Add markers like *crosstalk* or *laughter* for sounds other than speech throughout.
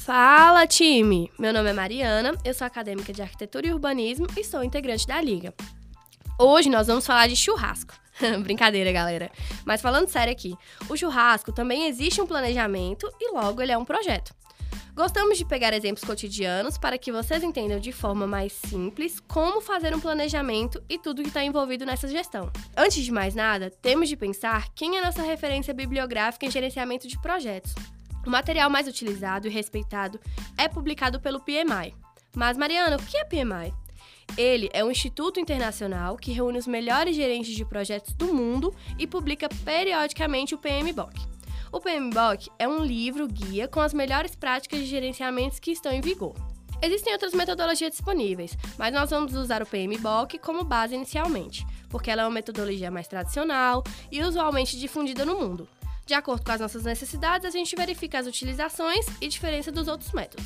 Fala, time! Meu nome é Mariana, eu sou acadêmica de arquitetura e urbanismo e sou integrante da Liga. Hoje nós vamos falar de churrasco. *laughs* Brincadeira, galera. Mas falando sério aqui, o churrasco também existe um planejamento e logo ele é um projeto. Gostamos de pegar exemplos cotidianos para que vocês entendam de forma mais simples como fazer um planejamento e tudo que está envolvido nessa gestão. Antes de mais nada, temos de pensar quem é nossa referência bibliográfica em gerenciamento de projetos. O material mais utilizado e respeitado é publicado pelo PMI. Mas, Mariana, o que é PMI? Ele é um instituto internacional que reúne os melhores gerentes de projetos do mundo e publica periodicamente o PMBOK. O PMBOK é um livro guia com as melhores práticas de gerenciamentos que estão em vigor. Existem outras metodologias disponíveis, mas nós vamos usar o PMBOK como base inicialmente, porque ela é uma metodologia mais tradicional e usualmente difundida no mundo. De acordo com as nossas necessidades, a gente verifica as utilizações e diferença dos outros métodos.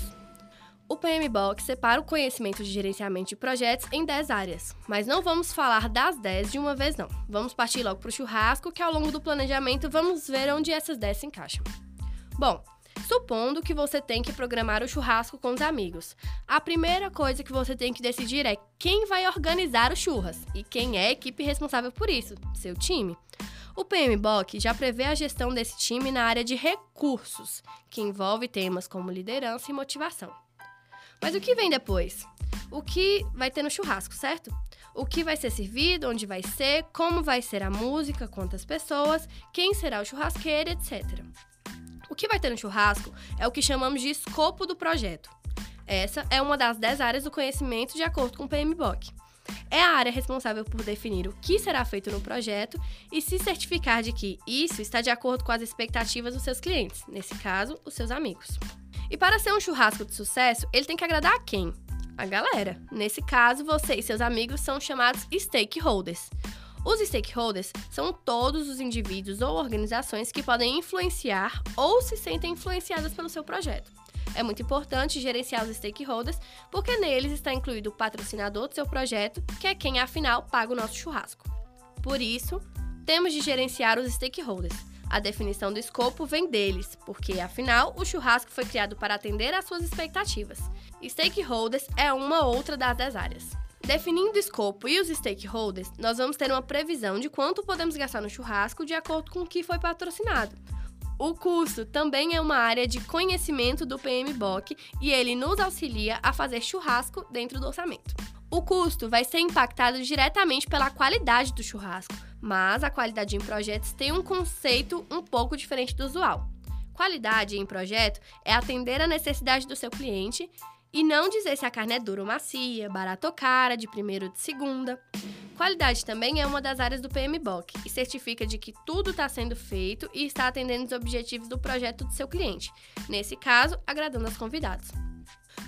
O PMBOK separa o conhecimento de gerenciamento de projetos em 10 áreas, mas não vamos falar das 10 de uma vez não. Vamos partir logo para o churrasco, que ao longo do planejamento vamos ver onde essas 10 se encaixam. Bom, Supondo que você tem que programar o churrasco com os amigos. A primeira coisa que você tem que decidir é quem vai organizar o churras e quem é a equipe responsável por isso, seu time. O PMBOK já prevê a gestão desse time na área de recursos, que envolve temas como liderança e motivação. Mas o que vem depois? O que vai ter no churrasco, certo? O que vai ser servido, onde vai ser, como vai ser a música, quantas pessoas, quem será o churrasqueiro, etc. O que vai ter no churrasco é o que chamamos de escopo do projeto. Essa é uma das 10 áreas do conhecimento de acordo com o PMBOK é a área responsável por definir o que será feito no projeto e se certificar de que isso está de acordo com as expectativas dos seus clientes, nesse caso, os seus amigos. E para ser um churrasco de sucesso, ele tem que agradar a quem? A galera. Nesse caso, você e seus amigos são chamados stakeholders. Os stakeholders são todos os indivíduos ou organizações que podem influenciar ou se sentem influenciadas pelo seu projeto. É muito importante gerenciar os stakeholders, porque neles está incluído o patrocinador do seu projeto, que é quem afinal paga o nosso churrasco. Por isso, temos de gerenciar os stakeholders. A definição do escopo vem deles, porque afinal o churrasco foi criado para atender às suas expectativas. Stakeholders é uma outra das 10 áreas. Definindo o escopo e os stakeholders, nós vamos ter uma previsão de quanto podemos gastar no churrasco de acordo com o que foi patrocinado. O custo também é uma área de conhecimento do PMBOK e ele nos auxilia a fazer churrasco dentro do orçamento. O custo vai ser impactado diretamente pela qualidade do churrasco, mas a qualidade em projetos tem um conceito um pouco diferente do usual. Qualidade em projeto é atender a necessidade do seu cliente e não dizer se a carne é dura ou macia, barata ou cara, de primeira ou de segunda. Qualidade também é uma das áreas do PMBOK e certifica de que tudo está sendo feito e está atendendo os objetivos do projeto do seu cliente, nesse caso, agradando aos convidados.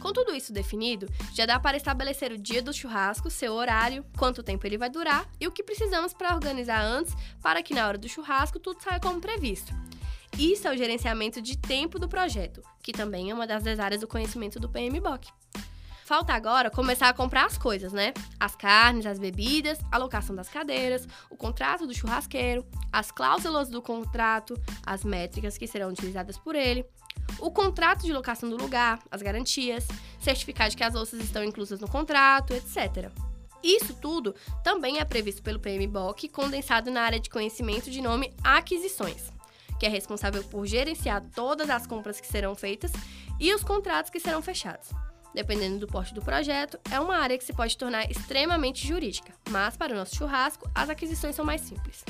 Com tudo isso definido, já dá para estabelecer o dia do churrasco, seu horário, quanto tempo ele vai durar e o que precisamos para organizar antes para que na hora do churrasco tudo saia como previsto. Isso é o gerenciamento de tempo do projeto, que também é uma das áreas do conhecimento do PMBOK. Falta agora começar a comprar as coisas, né? As carnes, as bebidas, a locação das cadeiras, o contrato do churrasqueiro, as cláusulas do contrato, as métricas que serão utilizadas por ele, o contrato de locação do lugar, as garantias, certificar de que as louças estão inclusas no contrato, etc. Isso tudo também é previsto pelo PMBOK, condensado na área de conhecimento de nome aquisições que é responsável por gerenciar todas as compras que serão feitas e os contratos que serão fechados. Dependendo do porte do projeto, é uma área que se pode tornar extremamente jurídica, mas para o nosso churrasco, as aquisições são mais simples.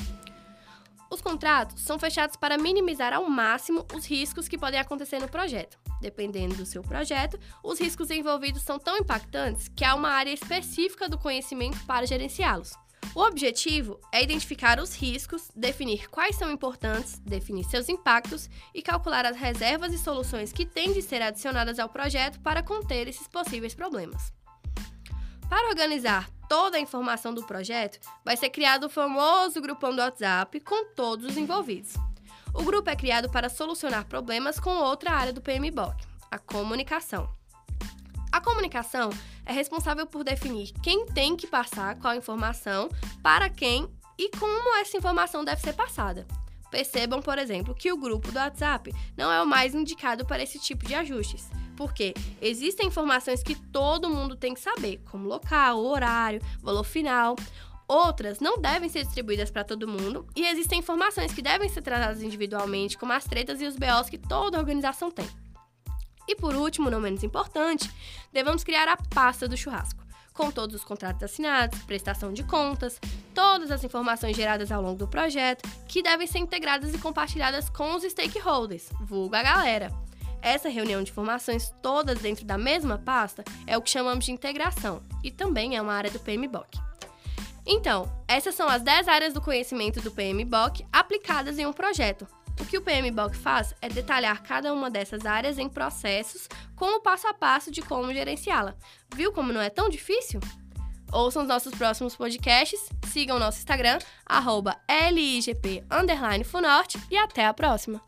Os contratos são fechados para minimizar ao máximo os riscos que podem acontecer no projeto. Dependendo do seu projeto, os riscos envolvidos são tão impactantes que há uma área específica do conhecimento para gerenciá-los. O objetivo é identificar os riscos, definir quais são importantes, definir seus impactos e calcular as reservas e soluções que têm de ser adicionadas ao projeto para conter esses possíveis problemas. Para organizar toda a informação do projeto, vai ser criado o famoso grupão do WhatsApp com todos os envolvidos. O grupo é criado para solucionar problemas com outra área do PMBOK, a comunicação. Comunicação é responsável por definir quem tem que passar qual informação, para quem e como essa informação deve ser passada. Percebam, por exemplo, que o grupo do WhatsApp não é o mais indicado para esse tipo de ajustes, Porque existem informações que todo mundo tem que saber, como local, horário, valor final. Outras não devem ser distribuídas para todo mundo e existem informações que devem ser tratadas individualmente, como as tretas e os BOs que toda organização tem. E por último, não menos importante, devemos criar a pasta do churrasco, com todos os contratos assinados, prestação de contas, todas as informações geradas ao longo do projeto, que devem ser integradas e compartilhadas com os stakeholders, vulgo a galera. Essa reunião de informações todas dentro da mesma pasta é o que chamamos de integração e também é uma área do PMBOK. Então, essas são as 10 áreas do conhecimento do PMBOK aplicadas em um projeto. O que o PMBOK faz é detalhar cada uma dessas áreas em processos com o passo a passo de como gerenciá-la. Viu como não é tão difícil? Ouçam os nossos próximos podcasts, sigam o nosso Instagram, arroba LIGP_Funorte e até a próxima!